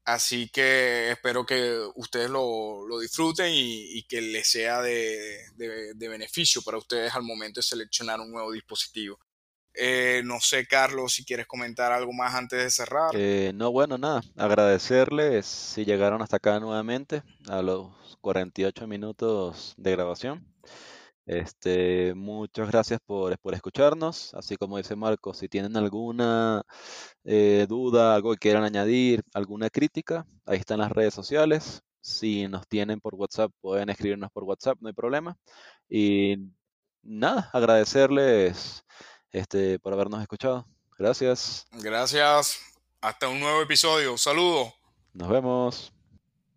[SPEAKER 1] Así que espero que ustedes lo, lo disfruten y, y, que les sea de, de, de, beneficio para ustedes al momento de seleccionar un nuevo dispositivo. Eh, no sé, Carlos, si quieres comentar algo más antes de cerrar.
[SPEAKER 2] Eh, no, bueno, nada, agradecerles si llegaron hasta acá nuevamente a los 48 minutos de grabación. Este, muchas gracias por, por escucharnos. Así como dice Marco, si tienen alguna eh, duda, algo que quieran añadir, alguna crítica, ahí están las redes sociales. Si nos tienen por WhatsApp, pueden escribirnos por WhatsApp, no hay problema. Y nada, agradecerles este, por habernos escuchado. Gracias.
[SPEAKER 1] Gracias. Hasta un nuevo episodio. Saludos.
[SPEAKER 2] Nos vemos.